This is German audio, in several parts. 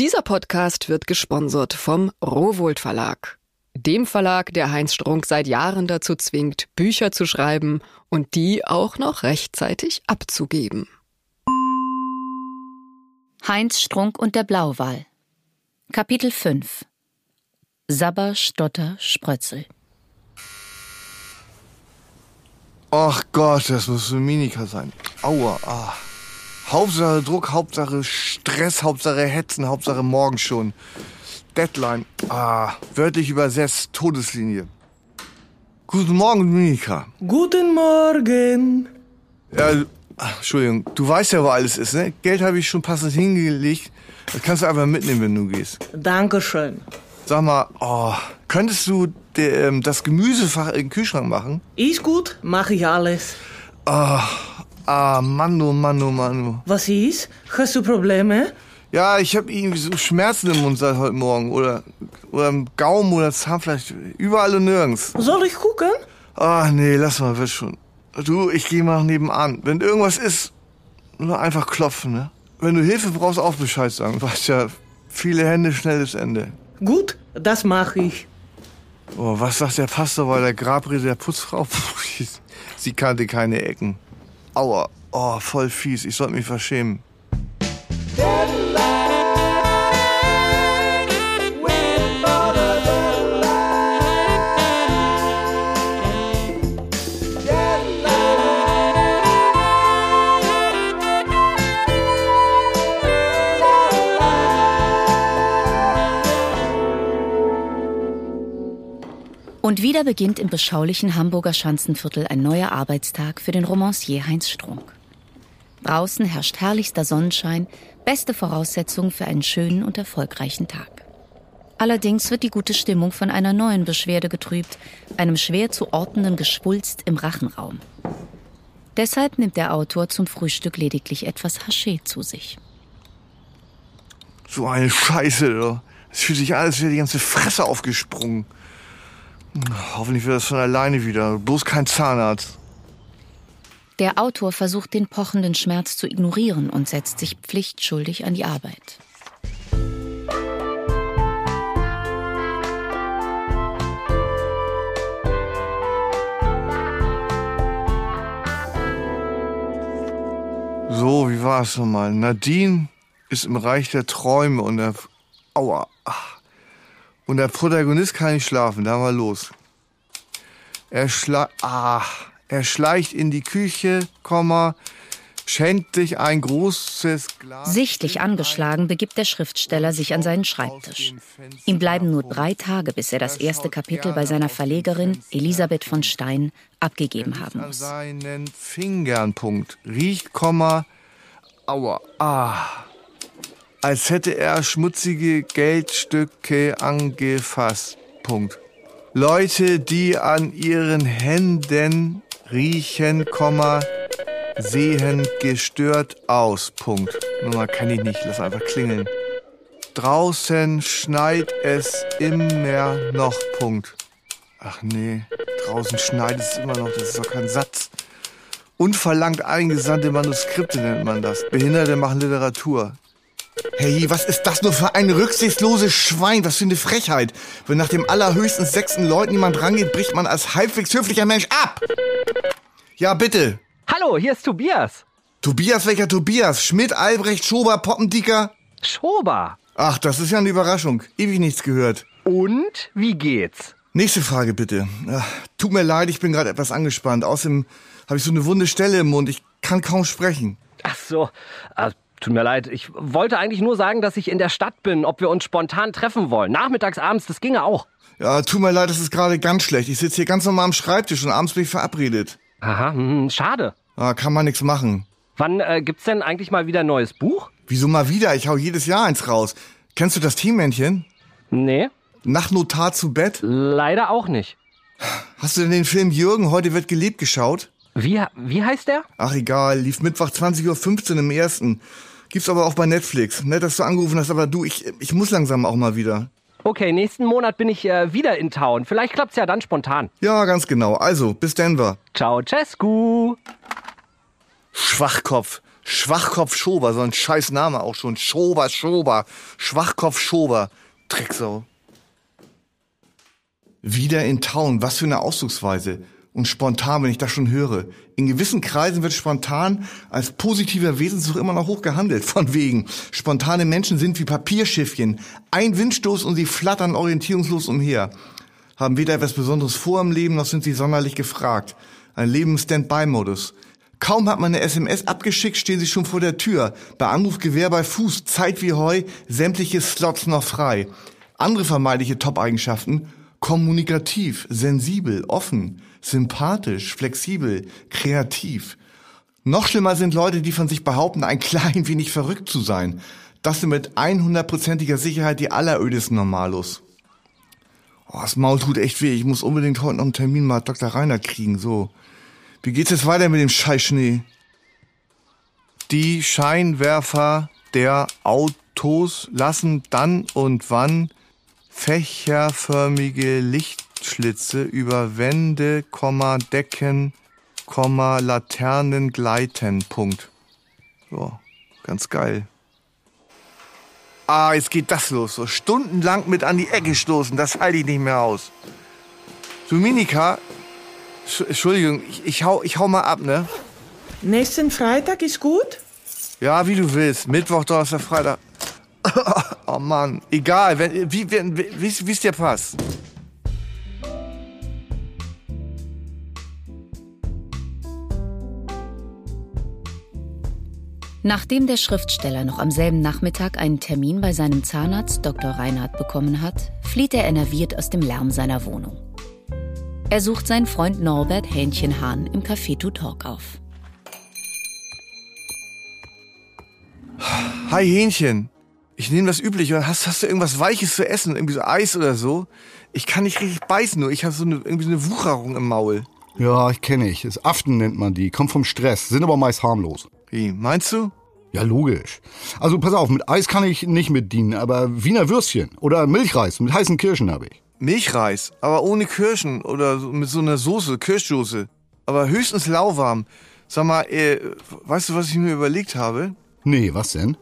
Dieser Podcast wird gesponsert vom Rowold Verlag. Dem Verlag, der Heinz Strunk seit Jahren dazu zwingt, Bücher zu schreiben und die auch noch rechtzeitig abzugeben. Heinz Strunk und der Blauwal. Kapitel 5 Sabber, Stotter, Sprötzel. Ach Gott, das muss Dominika sein. Aua, ah. Hauptsache Druck, Hauptsache Stress, Hauptsache Hetzen, Hauptsache morgen schon. Deadline, ah, wörtlich übersetzt, Todeslinie. Guten Morgen, Dominika. Guten Morgen. Ja, ach, Entschuldigung, du weißt ja, wo alles ist, ne? Geld habe ich schon passend hingelegt. Das kannst du einfach mitnehmen, wenn du gehst. Dankeschön. Sag mal, oh, könntest du de, ähm, das Gemüsefach in den Kühlschrank machen? Ist gut, mache ich alles. Ah, ah, Mann, oh Mann, oh Mann. oh. Was ist? Hast du Probleme? Ja, ich habe irgendwie so Schmerzen im Mund seit heute Morgen. Oder, oder im Gaumen oder Zahnfleisch. Überall und nirgends. Soll ich gucken? Ah, nee, lass mal, wird schon. Du, ich gehe mal nebenan. Wenn irgendwas ist, nur einfach klopfen, ne? Wenn du Hilfe brauchst, auch Bescheid sagen. Weißt ja, viele Hände, schnelles Ende. Gut, das mache ich. Oh, was sagt der Pastor bei der Grabrede der Putzfrau? Sie kannte keine Ecken. Aua, oh, voll fies. Ich sollte mich verschämen. Und wieder beginnt im beschaulichen Hamburger Schanzenviertel ein neuer Arbeitstag für den Romancier Heinz Strunk. Draußen herrscht herrlichster Sonnenschein, beste Voraussetzung für einen schönen und erfolgreichen Tag. Allerdings wird die gute Stimmung von einer neuen Beschwerde getrübt, einem schwer zu ordnenden Geschwulst im Rachenraum. Deshalb nimmt der Autor zum Frühstück lediglich etwas Haché zu sich. So eine Scheiße, du. Es fühlt sich als wäre die ganze Fresse aufgesprungen. Hoffentlich wird das von alleine wieder. Bloß kein Zahnarzt. Der Autor versucht den pochenden Schmerz zu ignorieren und setzt sich pflichtschuldig an die Arbeit. So, wie war es nochmal? Nadine ist im Reich der Träume und der. Aua. ach. Und der Protagonist kann nicht schlafen. Da mal los. Er schleicht. Ah. Er schleicht in die Küche, Komma, schenkt sich ein großes Glas. Sichtlich angeschlagen begibt der Schriftsteller sich an seinen Schreibtisch. Ihm bleiben nur drei Tage, bis er das erste Kapitel bei seiner Verlegerin Elisabeth von Stein abgegeben haben muss. seinen Fingern, Punkt. Riecht, Komma, aua, ah. Als hätte er schmutzige Geldstücke angefasst, Punkt. Leute, die an ihren Händen riechen, sehen gestört aus, Punkt. Nummer kann ich nicht, lass einfach klingeln. Draußen schneit es immer noch, Punkt. Ach nee, draußen schneit es immer noch, das ist doch kein Satz. Unverlangt eingesandte Manuskripte nennt man das. Behinderte machen Literatur. Hey, was ist das nur für ein rücksichtsloses Schwein? Was für eine Frechheit. Wenn nach dem allerhöchsten sechsten Leuten jemand rangeht, bricht man als halbwegs höflicher Mensch ab. Ja, bitte. Hallo, hier ist Tobias. Tobias, welcher Tobias? Schmidt, Albrecht, Schober, Poppendieker? Schober. Ach, das ist ja eine Überraschung. Ewig nichts gehört. Und wie geht's? Nächste Frage bitte. Ach, tut mir leid, ich bin gerade etwas angespannt. Außerdem habe ich so eine wunde Stelle im Mund. Ich kann kaum sprechen. Ach so, äh, tut mir leid. Ich wollte eigentlich nur sagen, dass ich in der Stadt bin, ob wir uns spontan treffen wollen. Nachmittags, abends, das ginge auch. Ja, tut mir leid, das ist gerade ganz schlecht. Ich sitze hier ganz normal am Schreibtisch und abends bin ich verabredet. Aha, hm, schade. Ah, kann man nichts machen. Wann äh, gibt's denn eigentlich mal wieder ein neues Buch? Wieso mal wieder? Ich hau jedes Jahr eins raus. Kennst du das Teammännchen? Nee, Nachtnotar zu Bett? leider auch nicht. Hast du denn den Film Jürgen, heute wird gelebt geschaut? Wie, wie heißt der? Ach egal, lief Mittwoch 20.15 Uhr im ersten. Gibt's aber auch bei Netflix. Nett, dass du angerufen hast, aber du, ich, ich muss langsam auch mal wieder. Okay, nächsten Monat bin ich äh, wieder in Town. Vielleicht klappt's ja dann spontan. Ja, ganz genau. Also, bis Denver. Ciao, Cescu. Schwachkopf. Schwachkopf Schober, so ein scheiß Name auch schon. Schober, Schober. Schwachkopf Schober. Drecksau. Wieder in Town, was für eine Ausdrucksweise. Und spontan, wenn ich das schon höre. In gewissen Kreisen wird spontan als positiver Wesenszug immer noch hoch gehandelt. Von wegen. Spontane Menschen sind wie Papierschiffchen. Ein Windstoß und sie flattern orientierungslos umher. Haben weder etwas Besonderes vor im Leben, noch sind sie sonderlich gefragt. Ein Leben im Standby-Modus. Kaum hat man eine SMS abgeschickt, stehen sie schon vor der Tür. Bei Anruf Gewehr bei Fuß, Zeit wie Heu, sämtliche Slots noch frei. Andere vermeintliche Top-Eigenschaften, kommunikativ, sensibel, offen, sympathisch, flexibel, kreativ. Noch schlimmer sind Leute, die von sich behaupten, ein klein wenig verrückt zu sein. Das sind mit 100%iger Sicherheit die allerödesten Normalos. Oh, das Maul tut echt weh. Ich muss unbedingt heute noch einen Termin mal Dr. Reiner kriegen, so. Wie geht's jetzt weiter mit dem Scheißschnee? Die Scheinwerfer der Autos lassen dann und wann fächerförmige Lichtschlitze über Wände, Decken, Laternen gleiten. Punkt. So, ganz geil. Ah, jetzt geht das los. So stundenlang mit an die Ecke stoßen, das halte ich nicht mehr aus. Dominika, Entschuldigung, ich, ich, hau, ich hau mal ab, ne? Nächsten Freitag ist gut? Ja, wie du willst. Mittwoch, Donnerstag, Freitag. oh Mann, egal, wenn, wie wie es dir passt. Nachdem der Schriftsteller noch am selben Nachmittag einen Termin bei seinem Zahnarzt Dr. Reinhardt bekommen hat, flieht er enerviert aus dem Lärm seiner Wohnung. Er sucht seinen Freund Norbert Hähnchenhahn im Café to Talk auf. Hi Hähnchen. Ich nehme das Übliche. Hast, hast du irgendwas Weiches zu essen? Irgendwie so Eis oder so? Ich kann nicht richtig beißen, nur ich habe so eine, irgendwie so eine Wucherung im Maul. Ja, ich kenne ich. Das Aften nennt man die. Kommt vom Stress, sind aber meist harmlos. Wie, meinst du? Ja, logisch. Also pass auf, mit Eis kann ich nicht mitdienen, aber Wiener Würstchen oder Milchreis mit heißen Kirschen habe ich. Milchreis, aber ohne Kirschen oder mit so einer Soße, Kirschsoße. Aber höchstens lauwarm. Sag mal, äh, weißt du, was ich mir überlegt habe? Nee, was denn?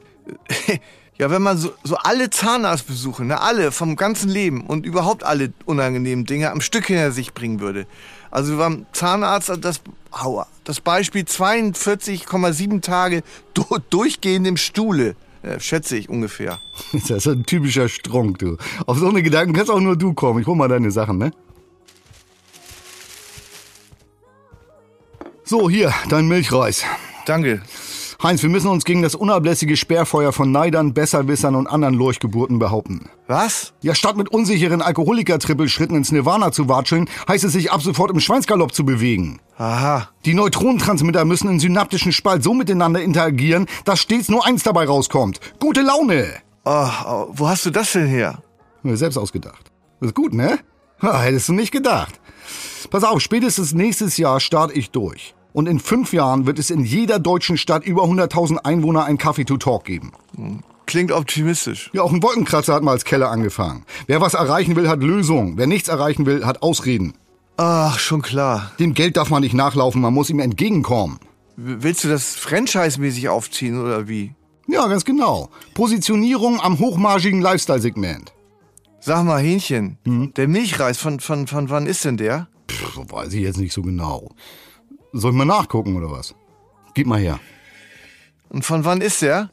ja, wenn man so, so alle Zahnarztbesuche, ne, alle vom ganzen Leben und überhaupt alle unangenehmen Dinge am Stück hinter sich bringen würde. Also beim Zahnarzt das, aua, das Beispiel 42,7 Tage durchgehend im Stuhle. Äh, schätze ich ungefähr. Das ist ein typischer Strunk, du. Auf so eine Gedanken kannst auch nur du kommen. Ich hol mal deine Sachen, ne? So, hier, dein Milchreis. Danke. Heinz, wir müssen uns gegen das unablässige Sperrfeuer von Neidern, Besserwissern und anderen Lurchgeburten behaupten. Was? Ja, statt mit unsicheren Alkoholiker-Trippelschritten ins Nirvana zu watscheln, heißt es sich ab sofort im Schweinsgalopp zu bewegen. Aha. Die Neutronentransmitter müssen im synaptischen Spalt so miteinander interagieren, dass stets nur eins dabei rauskommt. Gute Laune! Oh, oh wo hast du das denn her? Mir selbst ausgedacht. Das ist gut, ne? Ha, hättest du nicht gedacht. Pass auf, spätestens nächstes Jahr starte ich durch. Und in fünf Jahren wird es in jeder deutschen Stadt über 100.000 Einwohner ein Kaffee to Talk geben. Klingt optimistisch. Ja, auch ein Wolkenkratzer hat mal als Keller angefangen. Wer was erreichen will, hat Lösungen. Wer nichts erreichen will, hat Ausreden. Ach, schon klar. Dem Geld darf man nicht nachlaufen, man muss ihm entgegenkommen. Willst du das franchise-mäßig aufziehen oder wie? Ja, ganz genau. Positionierung am hochmargigen Lifestyle-Segment. Sag mal, Hähnchen, hm? der Milchreis, von, von, von wann ist denn der? Pff, weiß ich jetzt nicht so genau. Soll ich mal nachgucken oder was? Gib mal her. Und von wann ist der?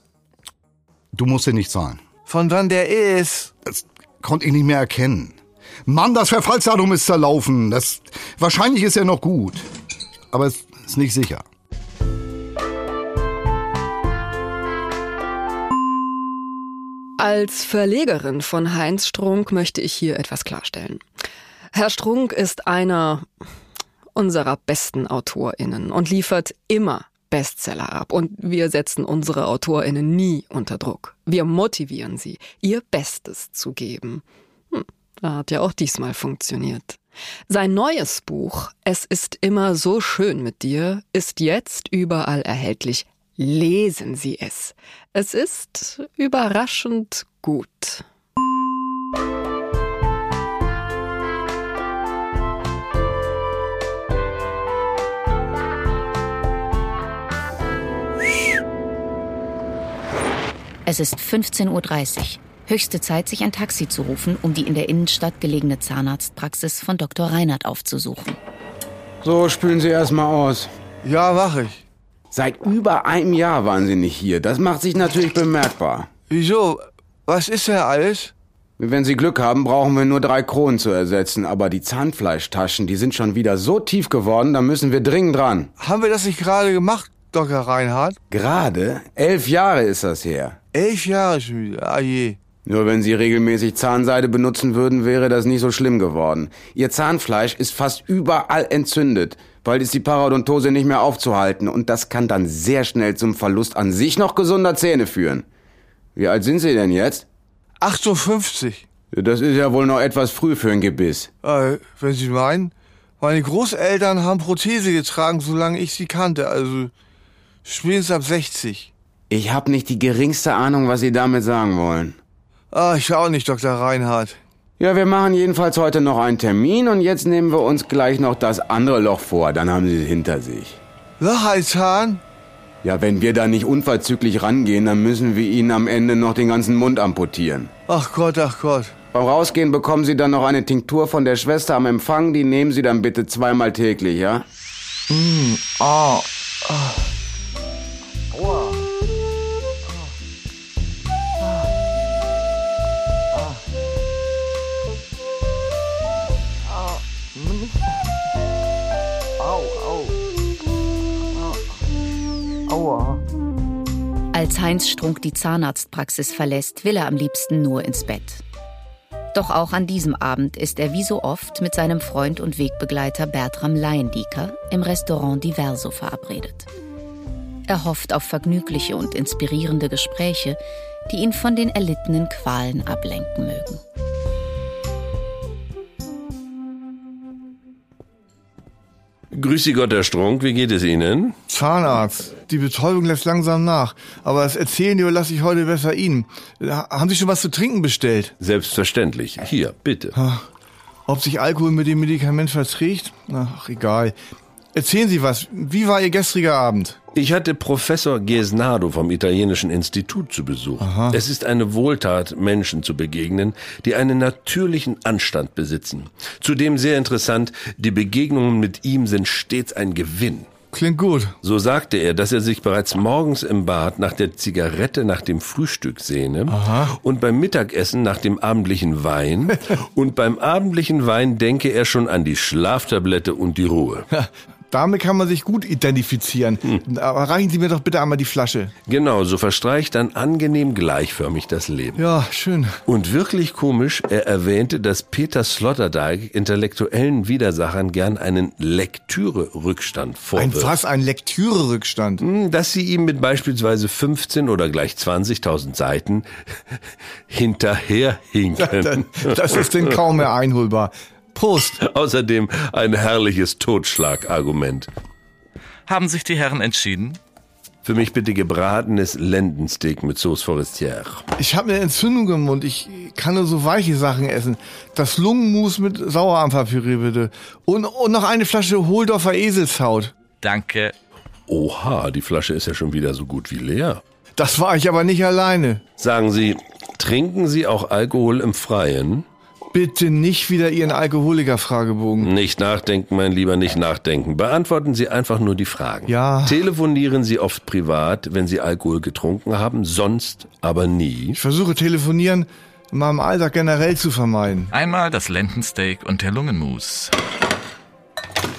Du musst den nicht zahlen. Von wann der ist? Das konnte ich nicht mehr erkennen. Mann, das Verfallsdatum ist zerlaufen. Das, wahrscheinlich ist er noch gut. Aber es ist nicht sicher. Als Verlegerin von Heinz Strunk möchte ich hier etwas klarstellen. Herr Strunk ist einer unserer besten AutorInnen und liefert immer Bestseller ab. Und wir setzen unsere AutorInnen nie unter Druck. Wir motivieren sie, ihr Bestes zu geben. Hm, hat ja auch diesmal funktioniert. Sein neues Buch Es ist immer so schön mit dir ist jetzt überall erhältlich. Lesen Sie es. Es ist überraschend gut. Es ist 15.30 Uhr. Höchste Zeit, sich ein Taxi zu rufen, um die in der Innenstadt gelegene Zahnarztpraxis von Dr. Reinhardt aufzusuchen. So, spülen Sie erstmal aus. Ja, mach ich. Seit über einem Jahr waren Sie nicht hier. Das macht sich natürlich bemerkbar. Wieso? Was ist denn alles? Wenn Sie Glück haben, brauchen wir nur drei Kronen zu ersetzen. Aber die Zahnfleischtaschen, die sind schon wieder so tief geworden, da müssen wir dringend dran. Haben wir das nicht gerade gemacht, Dr. Reinhardt? Gerade? Elf Jahre ist das her. Elf Jahre schon wieder. Ah je. Nur wenn Sie regelmäßig Zahnseide benutzen würden, wäre das nicht so schlimm geworden. Ihr Zahnfleisch ist fast überall entzündet. Bald ist die Parodontose nicht mehr aufzuhalten und das kann dann sehr schnell zum Verlust an sich noch gesunder Zähne führen. Wie alt sind Sie denn jetzt? 58. Das ist ja wohl noch etwas früh für ein Gebiss. Äh, wenn Sie meinen. Meine Großeltern haben Prothese getragen, solange ich sie kannte. Also spätestens ab 60. Ich habe nicht die geringste Ahnung, was Sie damit sagen wollen. Ah, ich auch nicht, Dr. Reinhardt. Ja, wir machen jedenfalls heute noch einen Termin und jetzt nehmen wir uns gleich noch das andere Loch vor. Dann haben Sie es hinter sich. Lochalzahn? Ja, wenn wir da nicht unverzüglich rangehen, dann müssen wir Ihnen am Ende noch den ganzen Mund amputieren. Ach Gott, ach Gott. Beim Rausgehen bekommen Sie dann noch eine Tinktur von der Schwester am Empfang. Die nehmen Sie dann bitte zweimal täglich, ja? Mm, ah, ah. Als Heinz Strunk die Zahnarztpraxis verlässt, will er am liebsten nur ins Bett. Doch auch an diesem Abend ist er wie so oft mit seinem Freund und Wegbegleiter Bertram Laiendieker im Restaurant Diverso verabredet. Er hofft auf vergnügliche und inspirierende Gespräche, die ihn von den erlittenen Qualen ablenken mögen. Grüß Sie Gott, Herr Strunk, wie geht es Ihnen? Zahnarzt. Die Betäubung lässt langsam nach. Aber das Erzählen überlasse ich heute besser Ihnen. Haben Sie schon was zu trinken bestellt? Selbstverständlich. Hier, bitte. Ob sich Alkohol mit dem Medikament verträgt? Ach, egal. Erzählen Sie was. Wie war Ihr gestriger Abend? Ich hatte Professor Gesnado vom Italienischen Institut zu Besuch. Aha. Es ist eine Wohltat, Menschen zu begegnen, die einen natürlichen Anstand besitzen. Zudem sehr interessant, die Begegnungen mit ihm sind stets ein Gewinn. Klingt gut. So sagte er, dass er sich bereits morgens im Bad nach der Zigarette nach dem Frühstück sehne Aha. und beim Mittagessen nach dem abendlichen Wein und beim abendlichen Wein denke er schon an die Schlaftablette und die Ruhe. Damit kann man sich gut identifizieren. Hm. Aber reichen Sie mir doch bitte einmal die Flasche. Genau, so verstreicht dann angenehm gleichförmig das Leben. Ja, schön. Und wirklich komisch, er erwähnte, dass Peter Sloterdijk intellektuellen Widersachern gern einen Lektüre-Rückstand Ein vorwirft. was? Ein Lektüre-Rückstand. Hm, Dass sie ihm mit beispielsweise 15 oder gleich 20.000 Seiten hinterherhinken. Das ist denn kaum mehr einholbar. Prost. Außerdem ein herrliches Totschlagargument. Haben sich die Herren entschieden? Für mich bitte gebratenes Lendensteak mit Sauce Forestière. Ich habe eine Entzündung im Mund. Ich kann nur so weiche Sachen essen. Das Lungenmus mit Sauerampferpüree bitte. Und, und noch eine Flasche Holdorfer Eselshaut. Danke. Oha, die Flasche ist ja schon wieder so gut wie leer. Das war ich aber nicht alleine. Sagen Sie, trinken Sie auch Alkohol im Freien? Bitte nicht wieder Ihren Alkoholiker-Fragebogen. Nicht nachdenken, mein Lieber, nicht nachdenken. Beantworten Sie einfach nur die Fragen. Ja. Telefonieren Sie oft privat, wenn Sie Alkohol getrunken haben, sonst aber nie. Ich versuche telefonieren in meinem Alltag generell zu vermeiden. Einmal das Lendensteak und der Lungenmus.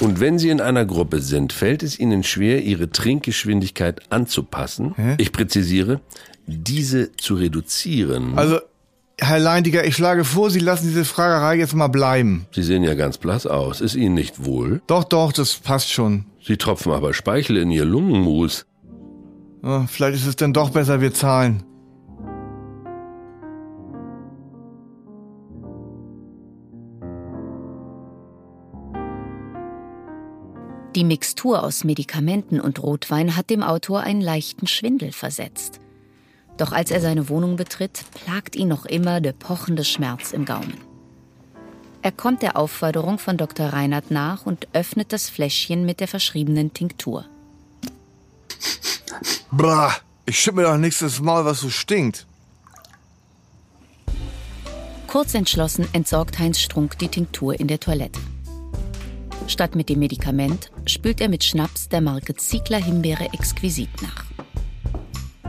Und wenn Sie in einer Gruppe sind, fällt es Ihnen schwer, Ihre Trinkgeschwindigkeit anzupassen. Hä? Ich präzisiere, diese zu reduzieren. Also, Herr Leindiger, ich schlage vor, Sie lassen diese Fragerei jetzt mal bleiben. Sie sehen ja ganz blass aus. Ist Ihnen nicht wohl? Doch, doch, das passt schon. Sie tropfen aber Speichel in Ihr Lungenmus. Ja, vielleicht ist es dann doch besser, wir zahlen. Die Mixtur aus Medikamenten und Rotwein hat dem Autor einen leichten Schwindel versetzt. Doch als er seine Wohnung betritt, plagt ihn noch immer der pochende Schmerz im Gaumen. Er kommt der Aufforderung von Dr. Reinhardt nach und öffnet das Fläschchen mit der verschriebenen Tinktur. Brah, Ich schütt mir doch nächstes Mal, was so stinkt. Kurz entschlossen entsorgt Heinz Strunk die Tinktur in der Toilette. Statt mit dem Medikament spült er mit Schnaps der Marke Ziegler Himbeere exquisit nach.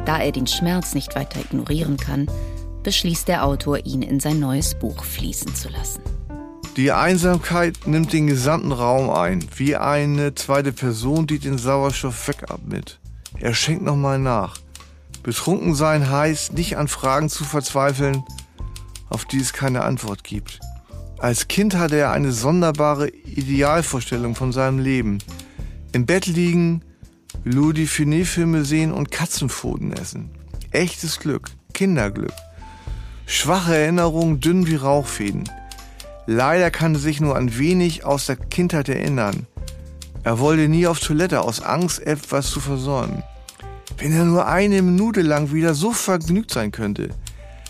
Da er den Schmerz nicht weiter ignorieren kann, beschließt der Autor, ihn in sein neues Buch fließen zu lassen. Die Einsamkeit nimmt den gesamten Raum ein, wie eine zweite Person, die den Sauerstoff wegatmet. Er schenkt nochmal nach. Betrunken sein heißt, nicht an Fragen zu verzweifeln, auf die es keine Antwort gibt. Als Kind hatte er eine sonderbare Idealvorstellung von seinem Leben. Im Bett liegen, Louis Finet-Filme sehen und Katzenpfoten essen. Echtes Glück, Kinderglück. Schwache Erinnerungen, dünn wie Rauchfäden. Leider kann er sich nur an wenig aus der Kindheit erinnern. Er wollte nie auf Toilette aus Angst, etwas zu versäumen. Wenn er nur eine Minute lang wieder so vergnügt sein könnte.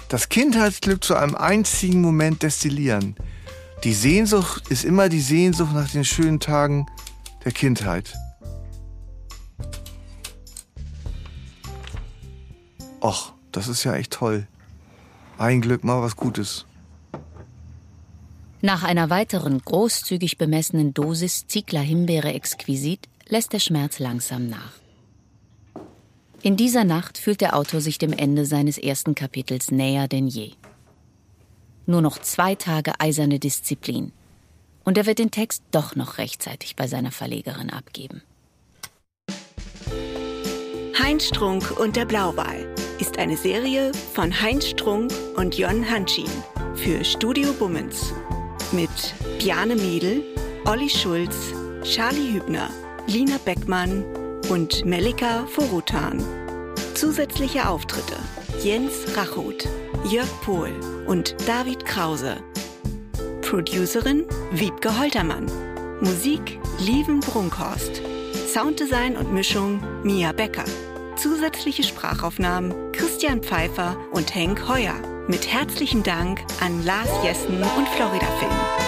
Das Kindheitsglück zu einem einzigen Moment destillieren. Die Sehnsucht ist immer die Sehnsucht nach den schönen Tagen der Kindheit. Och, das ist ja echt toll. Ein Glück mal was Gutes. Nach einer weiteren großzügig bemessenen Dosis Ziegler Himbeere exquisit lässt der Schmerz langsam nach. In dieser Nacht fühlt der Autor sich dem Ende seines ersten Kapitels näher denn je. Nur noch zwei Tage eiserne Disziplin. Und er wird den Text doch noch rechtzeitig bei seiner Verlegerin abgeben. Heinz Strunk und der Blauwal ist eine Serie von Heinz Strunk und Jon Hanschin für Studio Bummens. Mit Bjane Mädel, Olli Schulz, Charlie Hübner, Lina Beckmann und Melika Forutan. Zusätzliche Auftritte Jens Rachut, Jörg Pohl und David Krause. Producerin Wiebke Holtermann. Musik Lieven Brunkhorst. Sounddesign und Mischung Mia Becker. Zusätzliche Sprachaufnahmen Christian Pfeiffer und Henk Heuer. Mit herzlichem Dank an Lars Jessen und Florida Film.